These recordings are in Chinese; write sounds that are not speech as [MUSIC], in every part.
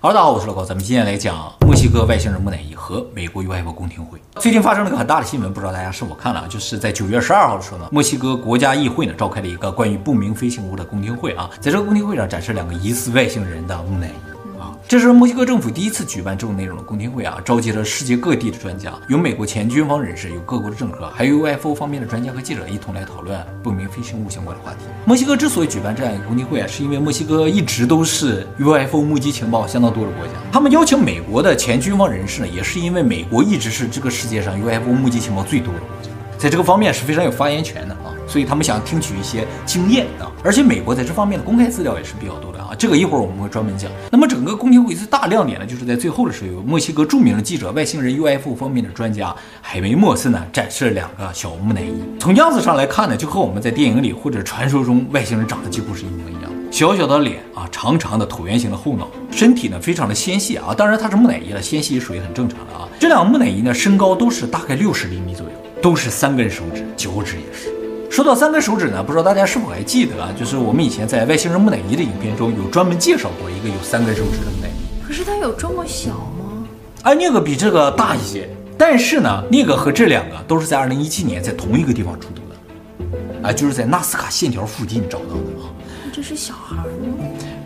哈喽，大家好，我是老高，咱们今天来讲墨西哥外星人木乃伊和美国 UFO 公听会。最近发生了一个很大的新闻，不知道大家是否看了？就是在九月十二号的时候呢，墨西哥国家议会呢召开了一个关于不明飞行物的公听会啊，在这个公听会上展示两个疑似外星人的木乃伊。这是墨西哥政府第一次举办这种内容的公听会啊，召集了世界各地的专家，有美国前军方人士，有各国的政客，还有 UFO 方面的专家和记者一同来讨论不明飞行物相关的话题。墨西哥之所以举办这样一个公听会啊，是因为墨西哥一直都是 UFO 目击情报相当多的国家。他们邀请美国的前军方人士呢，也是因为美国一直是这个世界上 UFO 目击情报最多的国家，在这个方面是非常有发言权的啊，所以他们想听取一些经验啊，而且美国在这方面的公开资料也是比较多的。啊，这个一会儿我们会专门讲。那么整个宫廷会最大亮点呢，就是在最后的时候，有墨西哥著名的记者、外星人 UFO 方面的专家海梅莫森呢，展示了两个小木乃伊。从样子上来看呢，就和我们在电影里或者传说中外星人长得几乎是一模一样。小小的脸啊，长长的椭圆形的后脑，身体呢非常的纤细啊。当然它是木乃伊了，纤细也属于很正常的啊。这两个木乃伊呢，身高都是大概六十厘米左右，都是三根手指，脚趾也是。说到三根手指呢，不知道大家是否还记得啊？就是我们以前在外星人木乃伊的影片中有专门介绍过一个有三根手指的木乃伊。可是它有这么小吗？哎，那个比这个大一些，但是呢，那个和这两个都是在二零一七年在同一个地方出土的，啊，就是在纳斯卡线条附近找到的啊。这是小孩吗？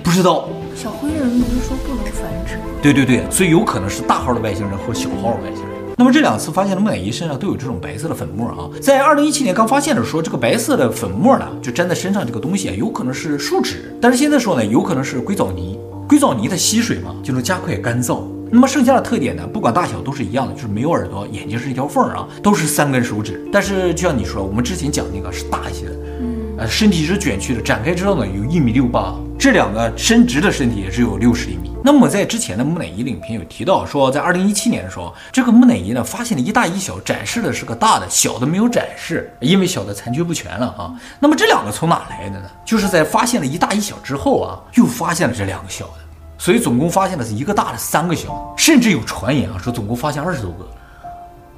不知道。小灰人不是说不能繁殖？对对对，所以有可能是大号的外星人和小号的外星人。那么这两次发现的木乃伊身上都有这种白色的粉末啊，在二零一七年刚发现的时候，这个白色的粉末呢，就粘在身上这个东西啊，有可能是树脂，但是现在说呢，有可能是硅藻泥。硅藻泥它吸水嘛，就能加快干燥。那么剩下的特点呢，不管大小都是一样的，就是没有耳朵，眼睛是一条缝啊，都是三根手指。但是就像你说，我们之前讲那个是大一些的，嗯，呃，身体是卷曲的，展开之后呢，有一米六八。这两个伸直的身体也只有六十厘米。那么在之前的木乃伊的影片有提到说，在二零一七年的时候，这个木乃伊呢发现了一大一小，展示的是个大的，小的没有展示，因为小的残缺不全了啊。那么这两个从哪来的呢？就是在发现了一大一小之后啊，又发现了这两个小的，所以总共发现的是一个大的，三个小的，甚至有传言啊说总共发现二十多个。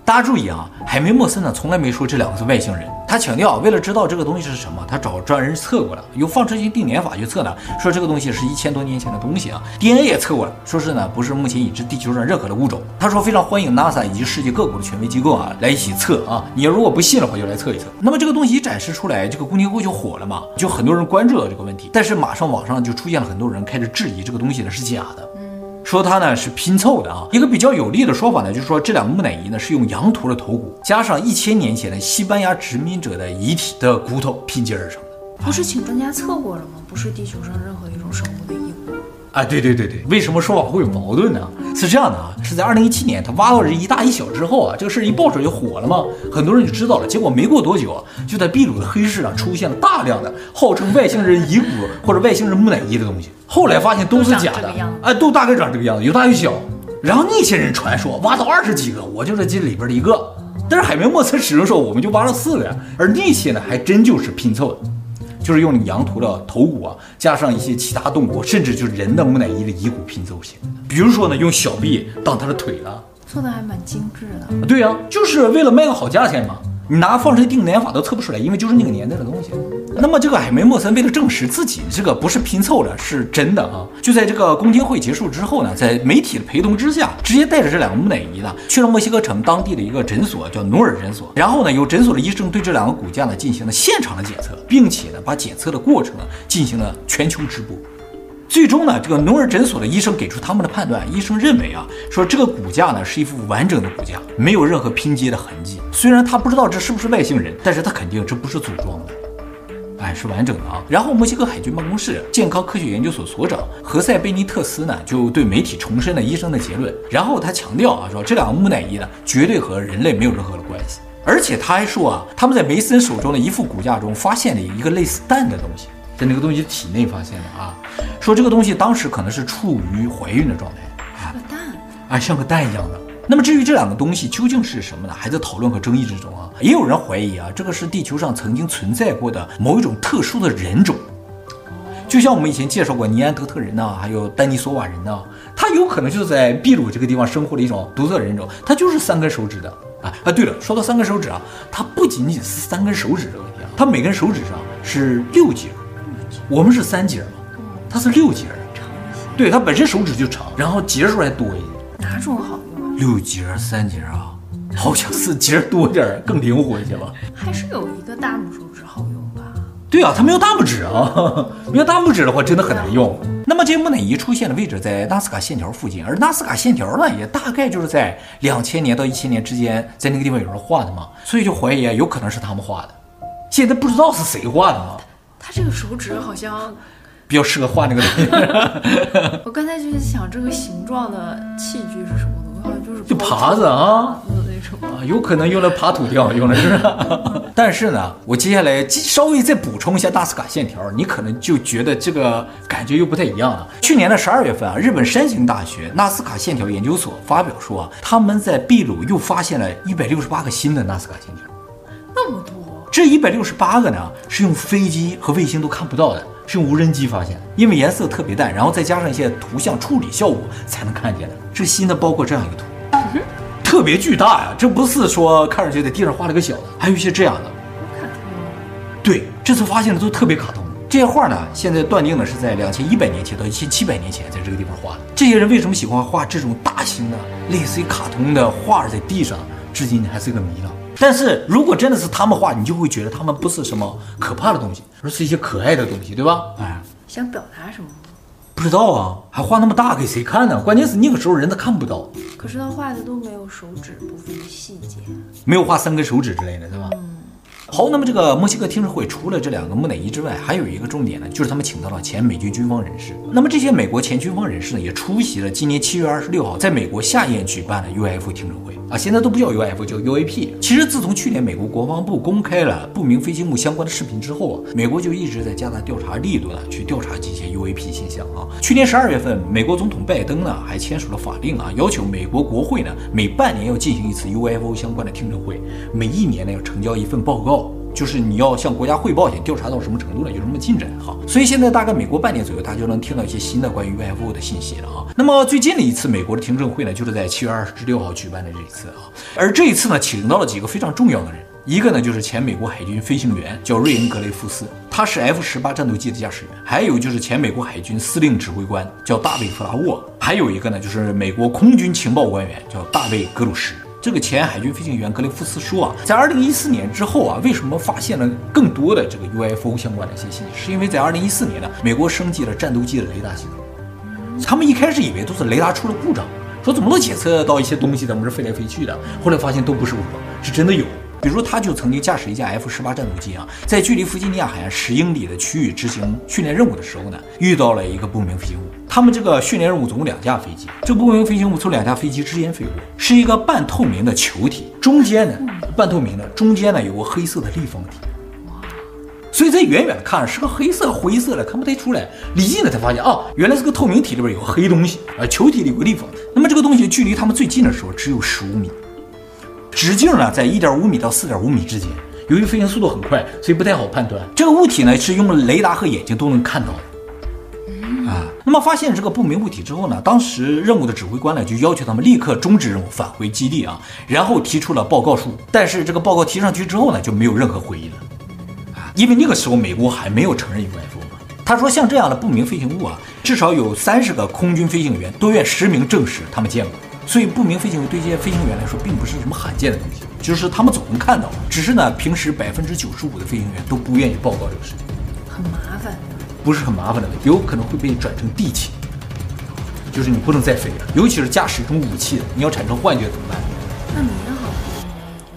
大家注意啊，海梅莫森呢从来没说这两个是外星人。他强调，为了知道这个东西是什么，他找专人测过了，用放射性定年法去测呢，说这个东西是一千多年前的东西啊。DNA 也测过了，说是呢不是目前已知地球上任何的物种。他说非常欢迎 NASA 以及世界各国的权威机构啊来一起测啊。你如果不信的话，就来测一测。那么这个东西一展示出来，这个公听会就火了嘛，就很多人关注到这个问题。但是马上网上就出现了很多人开始质疑这个东西呢是假的。说它呢是拼凑的啊，一个比较有力的说法呢，就是说这两个木乃伊呢是用羊驼的头骨加上一千年前的西班牙殖民者的遗体的骨头拼接而成的。不是请专家测过了吗？不是地球上任何一种生物的遗骨。啊，对对对对，为什么说法会有矛盾呢？是这样的啊，是在二零一七年他挖到这一大一小之后啊，这个事儿一爆出来就火了嘛，很多人就知道了。结果没过多久啊，就在秘鲁的黑市上出现了大量的号称外星人遗骨或者外星人木乃伊的东西。后来发现都是假的，哎，都大概长这个样子，有大有小。然后那些人传说挖到二十几个，我就是这里边的一个。但是海绵莫森始终说我们就挖了四个呀，而那些呢还真就是拼凑的。就是用羊驼的头骨啊，加上一些其他动物，甚至就是人的木乃伊的遗骨拼凑起来的。比如说呢，用小臂当它的腿了，做的还蛮精致的。对呀、啊，就是为了卖个好价钱嘛。你拿放射性定年法都测不出来，因为就是那个年代的东西。那么这个海梅莫森为了证实自己这个不是拼凑的，是真的啊，就在这个公听会结束之后呢，在媒体的陪同之下，直接带着这两个木乃伊呢，去了墨西哥城当地的一个诊所，叫努尔诊所。然后呢，由诊所的医生对这两个骨架呢进行了现场的检测，并且呢把检测的过程呢进行了全球直播。最终呢，这个努尔诊所的医生给出他们的判断。医生认为啊，说这个骨架呢是一副完整的骨架，没有任何拼接的痕迹。虽然他不知道这是不是外星人，但是他肯定这不是组装的，哎，是完整的啊。然后墨西哥海军办公室健康科学研究所所长何塞贝尼特斯呢，就对媒体重申了医生的结论。然后他强调啊，说这两个木乃伊呢绝对和人类没有任何的关系。而且他还说啊，他们在梅森手中的一副骨架中发现了一个类似蛋的东西。在那个东西体内发现的啊，说这个东西当时可能是处于怀孕的状态，像个蛋，啊，像个蛋一样的。那么至于这两个东西究竟是什么呢？还在讨论和争议之中啊。也有人怀疑啊，这个是地球上曾经存在过的某一种特殊的人种，就像我们以前介绍过尼安德特人呐，还有丹尼索瓦人呐，他有可能就是在秘鲁这个地方生活的一种独特人种，他就是三根手指的啊啊。对了，说到三根手指啊，它不仅仅是三根手指的问题啊，它每根手指上是六节。我们是三节嘛，它是六节，长一些。对，它本身手指就长，然后节数还多一点。哪种好？六节、三节啊，好像四节多点更灵活一些吧。还是有一个大拇手指好用吧？对啊，它没有大拇指啊，[LAUGHS] 没有大拇指的话真的很难用。那么这木乃伊出现的位置在纳斯卡线条附近，而纳斯卡线条呢，也大概就是在两千年到一千年之间，在那个地方有人画的嘛，所以就怀疑有可能是他们画的。现在不知道是谁画的嘛。他这个手指好像比较适合画那个东西。[LAUGHS] 我刚才就是想，这个形状的器具是什么就是就耙子啊，那种啊，有可能用来耙土掉，用的是。[LAUGHS] 但是呢，我接下来稍微再补充一下纳斯卡线条，你可能就觉得这个感觉又不太一样了。去年的十二月份啊，日本山形大学纳斯卡线条研究所发表说啊，他们在秘鲁又发现了一百六十八个新的纳斯卡线条，那么多。这一百六十八个呢，是用飞机和卫星都看不到的，是用无人机发现的，因为颜色特别淡，然后再加上一些图像处理效果才能看见的。这新的包括这样一个图，嗯、特别巨大呀，这不是说看上去在地上画了个小的，还有一些这样的。卡通。对，这次发现的都特别卡通。这些画呢，现在断定的是在两千一百年前到一千七百年前在这个地方画的。这些人为什么喜欢画这种大型的、类似于卡通的画在地上，至今还是一个谜了。但是如果真的是他们画，你就会觉得他们不是什么可怕的东西，而是一些可爱的东西，对吧？哎，想表达什么？不知道啊，还画那么大给谁看呢？关键是那个时候人都看不到。可是他画的都没有手指部分的细节，没有画三根手指之类的，对吧？嗯。好，那么这个墨西哥听证会除了这两个木乃伊之外，还有一个重点呢，就是他们请到了前美军军方人士。那么这些美国前军方人士呢，也出席了今年七月二十六号在美国夏宴举办的 UFO 听证会啊，现在都不叫 UFO，叫 UAP。其实自从去年美国国防部公开了不明飞行物相关的视频之后啊，美国就一直在加大调查力度呢，去调查这些 UAP 现象啊。去年十二月份，美国总统拜登呢还签署了法令啊，要求美国国会呢每半年要进行一次 UFO 相关的听证会，每一年呢要呈交一份报告。就是你要向国家汇报一下调查到什么程度了，有什么进展哈。所以现在大概每过半年左右，大家就能听到一些新的关于 UFO 的信息了啊。那么最近的一次美国的听证会呢，就是在七月二十六号举办的这一次啊。而这一次呢，请到了几个非常重要的人，一个呢就是前美国海军飞行员叫瑞恩·格雷夫斯，他是 F 十八战斗机的驾驶员；还有就是前美国海军司令指挥官叫大卫·弗拉沃；还有一个呢就是美国空军情报官员叫大卫·格鲁什。这个前海军飞行员格雷夫斯说啊，在二零一四年之后啊，为什么发现了更多的这个 UFO 相关的一些信息？是因为在二零一四年呢，美国升级了战斗机的雷达系统。他们一开始以为都是雷达出了故障，说怎么能检测到一些东西怎么是飞来飞去的？后来发现都不是故障，是真的有。比如说，他就曾经驾驶一架 F 十八战斗机啊，在距离弗吉尼亚海岸十英里的区域执行训练任务的时候呢，遇到了一个不明飞行物。他们这个训练任务总共两架飞机，这不明飞行物从两架飞机之间飞过，是一个半透明的球体，中间呢半透明的，中间呢有个黑色的立方体。哇！所以在远远的看是个黑色灰色的，看不太出来。离近了才发现啊，原来是个透明体里边有个黑东西啊，球体里有个立方体。那么这个东西距离他们最近的时候只有十五米。直径呢，在一点五米到四点五米之间。由于飞行速度很快，所以不太好判断。这个物体呢，是用雷达和眼睛都能看到的。啊，那么发现这个不明物体之后呢，当时任务的指挥官呢，就要求他们立刻终止任务，返回基地啊，然后提出了报告书。但是这个报告提上去之后呢，就没有任何回应了。啊，因为那个时候美国还没有承认 UFO 嘛。他说，像这样的不明飞行物啊，至少有三十个空军飞行员都愿实名证实他们见过。所以不明飞行物对这些飞行员来说并不是什么罕见的东西，就是他们总能看到，只是呢，平时百分之九十五的飞行员都不愿意报告这个事情，很麻烦，不是很麻烦的问题，有可能会被转成地勤，就是你不能再飞了，尤其是驾驶这种武器的，你要产生幻觉怎么办？那你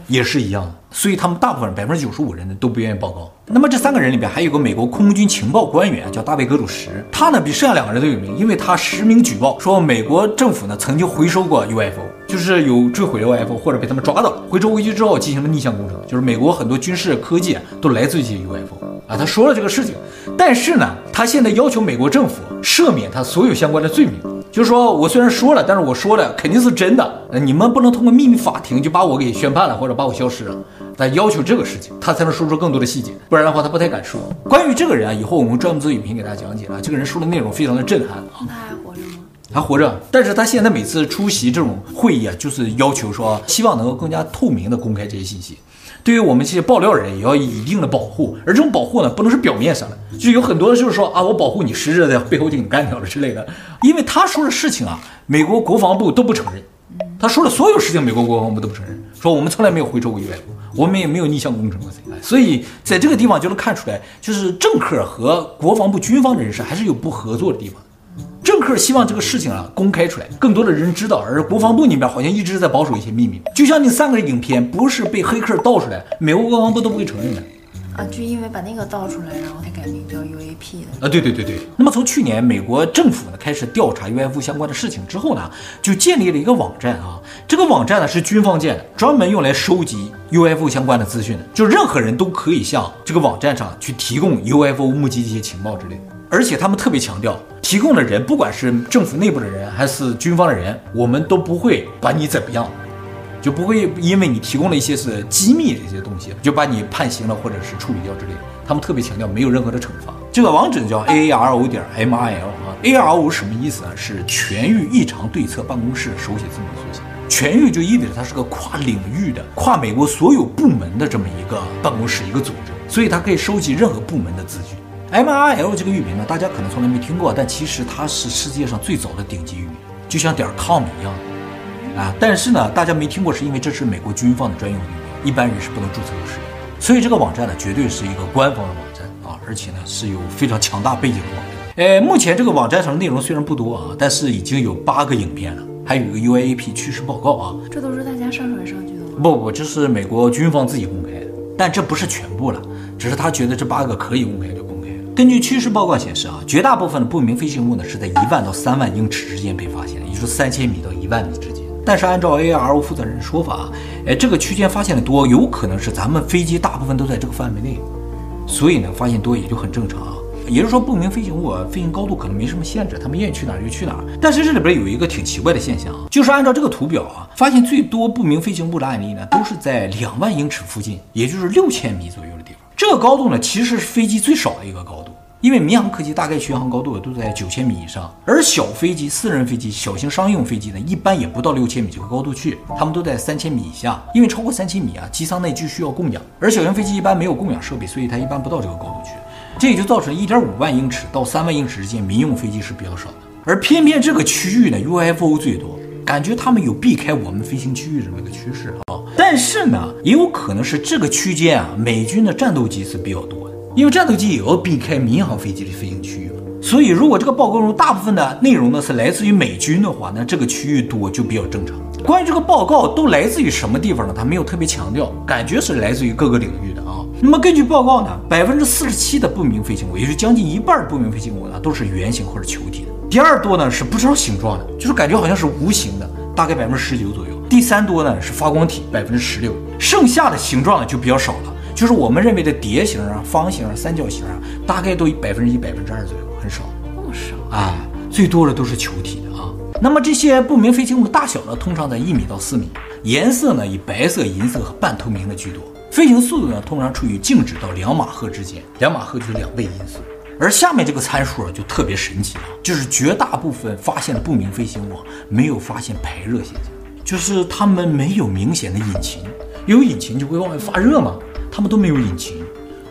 也，是一样的。所以他们大部分百分之九十五人呢都不愿意报告。那么这三个人里边还有个美国空军情报官员叫大卫·格鲁什，他呢比剩下两个人都有名，因为他实名举报说美国政府呢曾经回收过 UFO，就是有坠毁的 UFO 或者被他们抓到，回收回去之后进行了逆向工程，就是美国很多军事科技都来自于 UFO 啊。他说了这个事情，但是呢，他现在要求美国政府赦免他所有相关的罪名，就是说我虽然说了，但是我说的肯定是真的，你们不能通过秘密法庭就把我给宣判了或者把我消失了。他要求这个事情，他才能说出更多的细节，不然的话他不太敢说。关于这个人啊，以后我们专门做影评给大家讲解啊。这个人说的内容非常的震撼啊。他还活着吗？还活着，但是他现在每次出席这种会议啊，就是要求说，希望能够更加透明的公开这些信息。对于我们这些爆料人也要有一定的保护，而这种保护呢，不能是表面上的，就有很多就是说啊，我保护你，实质在背后就给你干掉了之类的。因为他说的事情啊，美国国防部都不承认，他说的所有事情，美国国防部都不承认，说我们从来没有回收过 UFO，我们也没有逆向工程过。所以在这个地方就能看出来，就是政客和国防部军方的人士还是有不合作的地方。政客希望这个事情啊公开出来，更多的人知道，而国防部那边好像一直在保守一些秘密。就像那三个影片不是被黑客盗出来，美国国防部都不会承认的。啊，就因为把那个盗出来，然后才改名叫 UAP 的。啊，对对对对。那么从去年美国政府呢开始调查 UFO 相关的事情之后呢，就建立了一个网站啊。这个网站呢是军方建的，专门用来收集 UFO 相关的资讯的，就任何人都可以向这个网站上去提供 UFO 目击这些情报之类的。而且他们特别强调，提供的人不管是政府内部的人还是军方的人，我们都不会把你怎么样，就不会因为你提供了一些是机密这些东西，就把你判刑了或者是处理掉之类的。他们特别强调没有任何的惩罚。这个网址叫 A A R O 点 M I L 啊，A R O 什么意思啊？是全域异常对策办公室手写字母缩写。全域就意味着它是个跨领域的、跨美国所有部门的这么一个办公室、一个组织，所以它可以收集任何部门的资讯。MIL 这个域名呢，大家可能从来没听过，但其实它是世界上最早的顶级域名，就像点 com 一样啊。但是呢，大家没听过，是因为这是美国军方的专用域名，一般人是不能注册和使用。所以这个网站呢，绝对是一个官方的网站啊，而且呢是有非常强大背景的网站。呃，目前这个网站上的内容虽然不多啊，但是已经有八个影片了，还有一个 UAP 趋势报告啊。这都是大家上传上去的吗？不不，这是美国军方自己公开的，但这不是全部了，只是他觉得这八个可以公开的。根据趋势报告显示啊，绝大部分的不明飞行物呢是在一万到三万英尺之间被发现的，也就是三千米到一万米之间。但是按照 ARO 负责人的说法啊，哎，这个区间发现的多，有可能是咱们飞机大部分都在这个范围内，所以呢发现多也就很正常啊。也就是说，不明飞行物，飞行高度可能没什么限制，他们愿意去哪儿就去哪儿。但是这里边有一个挺奇怪的现象啊，就是按照这个图表啊，发现最多不明飞行物的案例呢，都是在两万英尺附近，也就是六千米左右的地方。这个高度呢，其实是飞机最少的一个高度。因为民航客机大概巡航高度都在九千米以上，而小飞机、私人飞机、小型商用飞机呢，一般也不到六千米这个高度去，他们都在三千米以下。因为超过三千米啊，机舱内就需要供氧，而小型飞机一般没有供氧设备，所以它一般不到这个高度去。这也就造成一点五万英尺到三万英尺之间，民用飞机是比较少的。而偏偏这个区域呢，UFO 最多，感觉他们有避开我们飞行区域这么一个趋势啊。但是呢，也有可能是这个区间啊，美军的战斗机是比较多的。因为战斗机也要避开民航飞机的飞行区域嘛，所以如果这个报告中大部分的内容呢是来自于美军的话，那这个区域多就比较正常。关于这个报告都来自于什么地方呢？他没有特别强调，感觉是来自于各个领域的啊。那么根据报告呢，百分之四十七的不明飞行物，也就是将近一半不明飞行物呢，都是圆形或者球体的。第二多呢是不知道形状的，就是感觉好像是无形的，大概百分之十九左右。第三多呢是发光体，百分之十六。剩下的形状呢就比较少了。就是我们认为的碟形啊、方形啊、三角形啊，大概都百分之一、百分之二左右，很少，那么少啊。最多的都是球体的啊。那么这些不明飞行物大小呢，通常在一米到四米，颜色呢以白色、银色和半透明的居多。飞行速度呢，通常处于静止到两马赫之间，两马赫就是两倍音速。而下面这个参数啊，就特别神奇了，就是绝大部分发现的不明飞行物没有发现排热现象，就是它们没有明显的引擎，有引擎就会往外发热嘛。他们都没有引擎，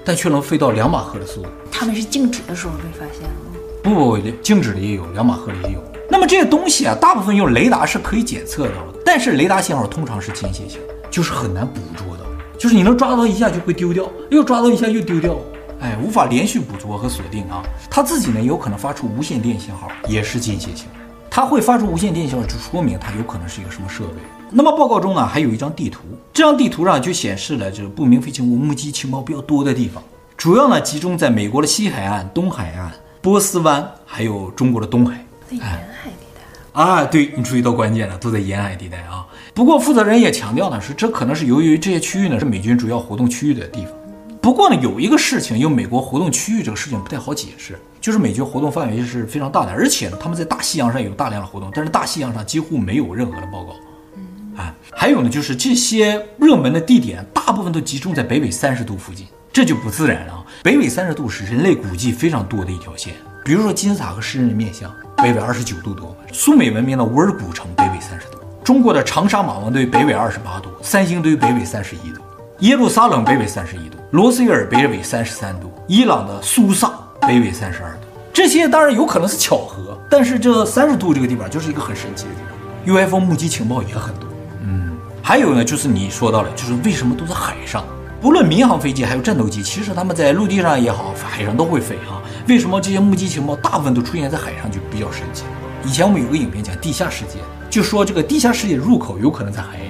但却能飞到两马赫的速度。他们是静止的时候被发现的吗？不不，静止的也有，两马赫的也有。那么这些东西啊，大部分用雷达是可以检测到的，但是雷达信号通常是间歇性，就是很难捕捉到，就是你能抓到一下就会丢掉，又抓到一下又丢掉，哎，无法连续捕捉和锁定啊。它自己呢有可能发出无线电信号，也是间歇性。它会发出无线电信号，就说明它有可能是一个什么设备。那么报告中呢，还有一张地图，这张地图上就显示了这个不明飞行物目击情报比较多的地方，主要呢集中在美国的西海岸、东海岸、波斯湾，还有中国的东海。在沿海地带啊，对，你注意到关键了，都在沿海地带啊。不过负责人也强调呢，是这可能是由于这些区域呢是美军主要活动区域的地方。不过呢，有一个事情，因为美国活动区域这个事情不太好解释，就是美军活动范围是非常大的，而且呢，他们在大西洋上有大量的活动，但是大西洋上几乎没有任何的报告。啊，还有呢，就是这些热门的地点大部分都集中在北纬三十度附近，这就不自然了啊。北纬三十度是人类古迹非常多的一条线，比如说金字塔和狮人面像，北纬二十九度多；苏美文明的乌尔古城北纬三十度；中国的长沙马王堆北纬二十八度；三星堆北纬三十一度。耶路撒冷北纬三十一度，罗斯威尔北纬三十三度，伊朗的苏萨北纬三十二度。这些当然有可能是巧合，但是这三十度这个地方就是一个很神奇的地方。UFO 目击情报也很多。嗯，还有呢，就是你说到了，就是为什么都在海上？不论民航飞机还有战斗机，其实他们在陆地上也好，海上都会飞啊。为什么这些目击情报大部分都出现在海上，就比较神奇。以前我们有个影片讲地下世界，就说这个地下世界的入口有可能在海里，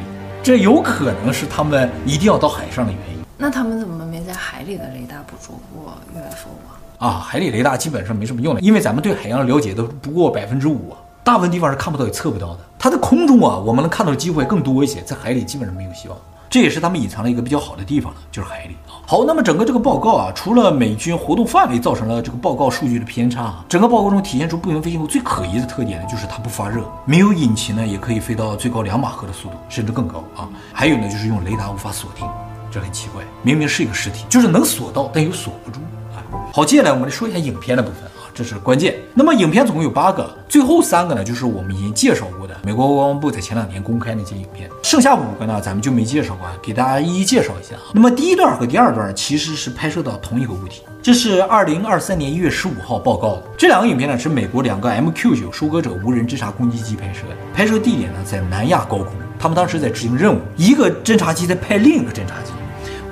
这有可能是他们一定要到海上的原因。那他们怎么没在海里的雷达捕捉过 UFO 啊？啊，海里雷达基本上没什么用了，因为咱们对海洋的了解都不过百分之五啊，大部分地方是看不到也测不到的。它在空中啊，我们能看到的机会更多一些，在海里基本上没有希望。这也是他们隐藏了一个比较好的地方了，就是海里啊。好，那么整个这个报告啊，除了美军活动范围造成了这个报告数据的偏差啊，整个报告中体现出不明飞行物最可疑的特点呢，就是它不发热，没有引擎呢，也可以飞到最高两马赫的速度，甚至更高啊。还有呢，就是用雷达无法锁定，这很奇怪，明明是一个实体，就是能锁到，但又锁不住啊。好，接下来我们来说一下影片的部分啊，这是关键。那么影片总共有八个，最后三个呢，就是我们已经介绍过，美国国防部在前两年公开那些影片。剩下五个呢，咱们就没介绍过，给大家一一介绍一下。那么第一段和第二段其实是拍摄到同一个物体，这是二零二三年一月十五号报告的。这两个影片呢，是美国两个 MQ 九收割者无人侦察攻击机拍摄的，拍摄地点呢在南亚高空，他们当时在执行任务，一个侦察机在拍另一个侦察机。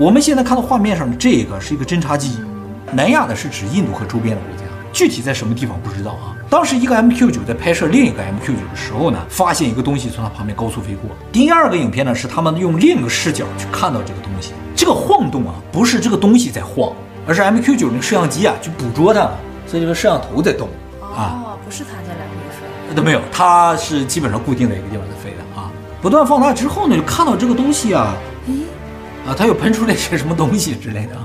我们现在看到画面上的这个是一个侦察机。南亚的是指印度和周边的国家，具体在什么地方不知道啊。当时一个 MQ 九在拍摄另一个 MQ 九的时候呢，发现一个东西从它旁边高速飞过。第二个影片呢是他们用另一个视角去看到这个东西，这个晃动啊不是这个东西在晃，而是 MQ 九那个摄像机啊去捕捉它了，所以这个摄像头在动啊。哦，不是它在来回飞，都没有，它是基本上固定在一个地方在飞的啊。不断放大之后呢，就看到这个东西啊，咦，啊，它又喷出来些什么东西之类的。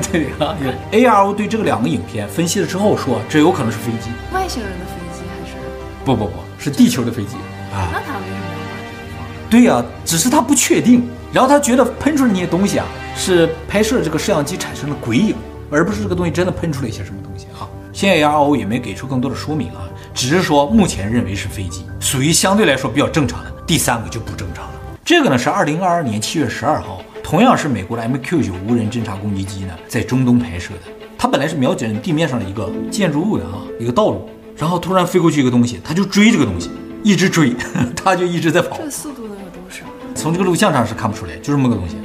[LAUGHS] 对啊，ARO 对这个两个影片分析了之后说，这有可能是飞机，外星人的飞机还是？不不不，是地球的飞机啊。那他为什么要把这个放？对呀、啊，只是他不确定，然后他觉得喷出来那些东西啊，是拍摄这个摄像机产生的鬼影，而不是这个东西真的喷出了一些什么东西啊。现在 ARO 也没给出更多的说明啊，只是说目前认为是飞机，属于相对来说比较正常的。第三个就不正常了，这个呢是二零二二年七月十二号。同样是美国的 MQ 九无人侦察攻击机呢，在中东拍摄的。它本来是瞄准地面上的一个建筑物的啊，一个道路，然后突然飞过去一个东西，它就追这个东西，一直追，[LAUGHS] 它就一直在跑。这速度能有多少？从这个录像上是看不出来，就这么个东西，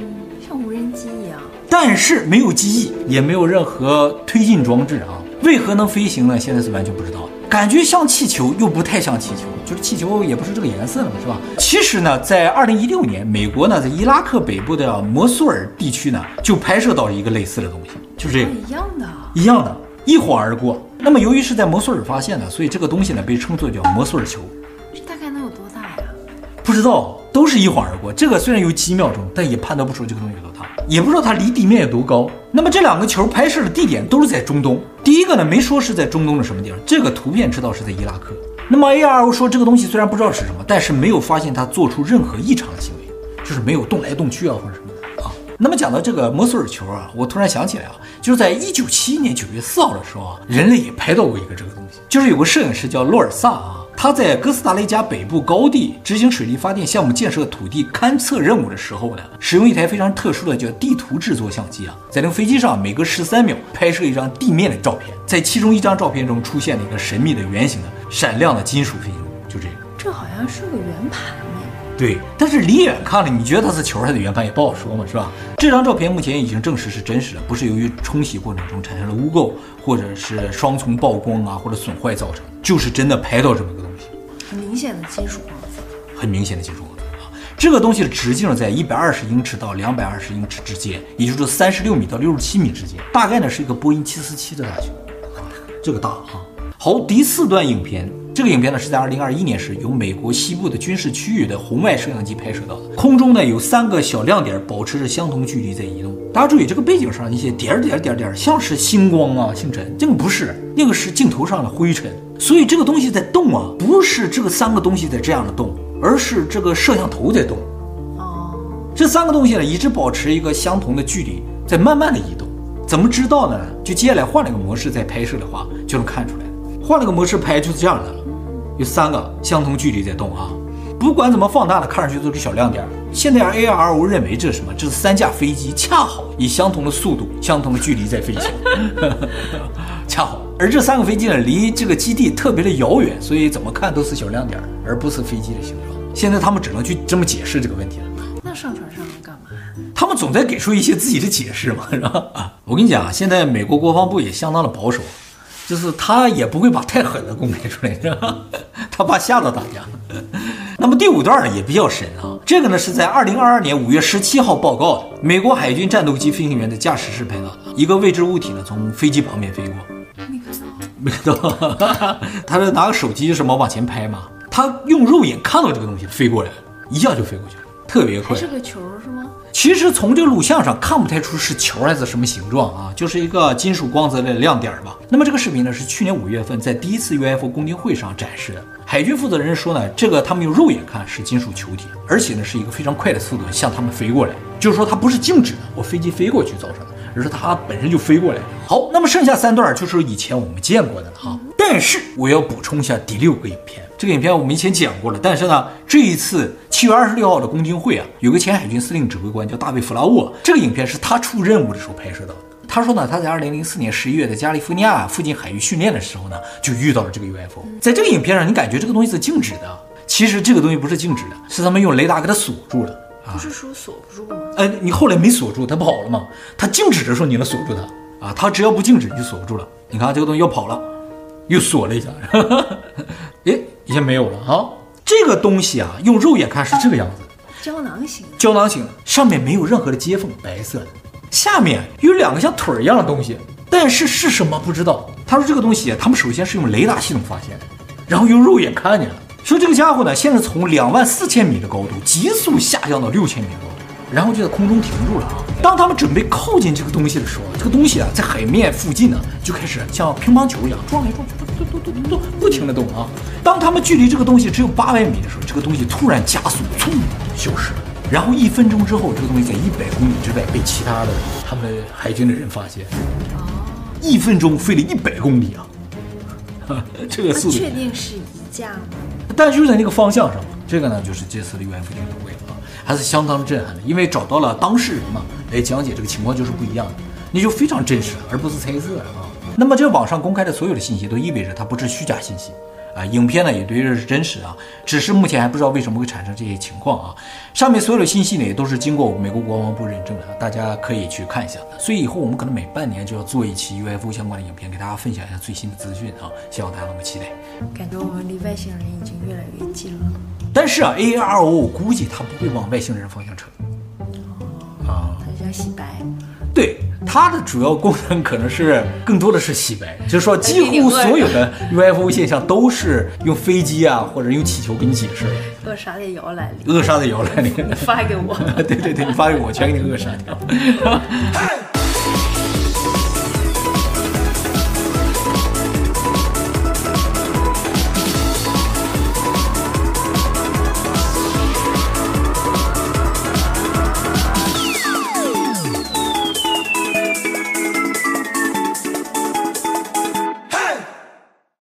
像无人机一样。但是没有机翼，也没有任何推进装置啊，为何能飞行呢？现在是完全不知道。感觉像气球，又不太像气球，就是气球也不是这个颜色的嘛，是吧？其实呢，在二零一六年，美国呢在伊拉克北部的摩苏尔地区呢，就拍摄到了一个类似的东西，就是这个一样的，一样的，一晃而过。那么由于是在摩苏尔发现的，所以这个东西呢被称作叫摩苏尔球。这大概能有多大呀？不知道，都是一晃而过。这个虽然有几秒钟，但也判断不出这个东西有多大，也不知道它离地面有多高。那么这两个球拍摄的地点都是在中东。第一个呢，没说是在中东的什么地方，这个图片知道是在伊拉克。那么 ARO 说这个东西虽然不知道是什么，但是没有发现它做出任何异常的行为，就是没有动来动去啊或者什么的啊。那么讲到这个摩苏尔球啊，我突然想起来啊，就是在一九七一年九月四号的时候啊，人类也拍到过一个这个东西，就是有个摄影师叫洛尔萨啊。他在哥斯达黎加北部高地执行水力发电项目建设土地勘测任务的时候呢，使用一台非常特殊的叫地图制作相机啊，在那个飞机上每隔十三秒拍摄一张地面的照片，在其中一张照片中出现了一个神秘的圆形的闪亮的金属飞行物，就这个。这好像是个圆盘呢。对，但是离远看了，你觉得它是球还是圆盘也不好说嘛，是吧？这张照片目前已经证实是真实的，不是由于冲洗过程中产生了污垢，或者是双重曝光啊或者损坏造成，就是真的拍到这么个。明显的金属光泽，很明显的金属光泽啊！这个东西的直径在一百二十英尺到两百二十英尺之间，也就是三十六米到六十七米之间，大概呢是一个波音七四七的大小，这个大哈！好，第四段影片，这个影片呢是在二零二一年时由美国西部的军事区域的红外摄像机拍摄到的，空中呢有三个小亮点保持着相同距离在移动。大家注意这个背景上一些点点点点，像是星光啊、星辰，这个不是，那个是镜头上的灰尘。所以这个东西在动啊，不是这个三个东西在这样的动，而是这个摄像头在动。哦，这三个东西呢一直保持一个相同的距离，在慢慢的移动。怎么知道呢？就接下来换了个模式再拍摄的话，就能看出来。换了个模式拍就是这样的了，有三个相同距离在动啊。不管怎么放大的，看上去都是小亮点。现在 ARO 认为这是什么？这是三架飞机恰好以相同的速度、相同的距离在飞行，[LAUGHS] 恰好。而这三个飞机呢，离这个基地特别的遥远，所以怎么看都是小亮点，而不是飞机的形状。现在他们只能去这么解释这个问题了。那上船上来干嘛？他们总在给出一些自己的解释嘛，是吧？啊，[LAUGHS] 我跟你讲啊，现在美国国防部也相当的保守，就是他也不会把太狠的公开出来，是吧？[LAUGHS] 他怕吓到大家。那么第五段呢也比较神啊，这个呢是在二零二二年五月十七号报告的，美国海军战斗机飞行员的驾驶室拍到的一个未知物体呢从飞机旁边飞过，没看到，没看到，他是拿个手机什么往前拍嘛，他用肉眼看到这个东西飞过来，一下就飞过去了，特别快，是个球是吗？其实从这个录像上看不太出是球还是什么形状啊，就是一个金属光泽的亮点吧。那么这个视频呢是去年五月份在第一次 UFO 公听会上展示的。海军负责人说呢，这个他们用肉眼看是金属球体，而且呢是一个非常快的速度向他们飞过来，就是说它不是静止的，我飞机飞过去造成的，而是它本身就飞过来。好，那么剩下三段就是以前我们见过的了哈。但是我要补充一下第六个影片。这个影片我们以前讲过了，但是呢，这一次七月二十六号的公听会啊，有个前海军司令指挥官叫大卫·弗拉沃，这个影片是他出任务的时候拍摄到的。他说呢，他在二零零四年十一月在加利福尼亚附近海域训练的时候呢，就遇到了这个 UFO。在这个影片上，你感觉这个东西是静止的，其实这个东西不是静止的，是他们用雷达给它锁住了。不是说锁不住吗？哎，你后来没锁住，它跑了吗？它静止的时候你能锁住它啊？它只要不静止你就锁不住了。你看这个东西要跑了，又锁了一下。[LAUGHS] 哎。已经没有了啊！这个东西啊，用肉眼看是这个样子，胶囊型，胶囊型，上面没有任何的接缝，白色的，下面有两个像腿儿一样的东西，但是是什么不知道。他说这个东西，他们首先是用雷达系统发现的，然后用肉眼看见了，说这个家伙呢，现在从两万四千米的高度急速下降到六千米的高度。然后就在空中停住了啊！当他们准备靠近这个东西的时候，这个东西啊，在海面附近呢，就开始像乒乓球一样撞来撞去，咚咚咚咚咚，不停的动啊！当他们距离这个东西只有八百米的时候，这个东西突然加速，噌，消失了。然后一分钟之后，这个东西在一百公里之外被其他的他们海军的人发现。哦，一分钟飞了一百公里啊！[LAUGHS] 这个速度确定是一架吗？但就在那个方向上，这个呢就是这次的 UFO 研讨会啊。还是相当震撼的，因为找到了当事人嘛，来讲解这个情况就是不一样的，那就非常真实，而不是猜测啊。那么这网上公开的所有的信息都意味着它不是虚假信息。啊，影片呢也对着是真实啊，只是目前还不知道为什么会产生这些情况啊。上面所有的信息呢也都是经过美国国防部认证的，大家可以去看一下。所以以后我们可能每半年就要做一期 UFO 相关的影片，给大家分享一下最新的资讯啊，希望大家能够期待。感觉我们离外星人已经越来越近了。但是啊，AARO 我估计它不会往外星人方向扯。它就要洗白。对。它的主要功能可能是更多的是洗白，[LAUGHS] 就是说几乎所有的 [LAUGHS] UFO 现象都是用飞机啊或者用气球给你解释。扼杀的摇篮里，扼杀的摇篮里，[LAUGHS] 发给我。对对对，你发给我，全给你扼杀掉。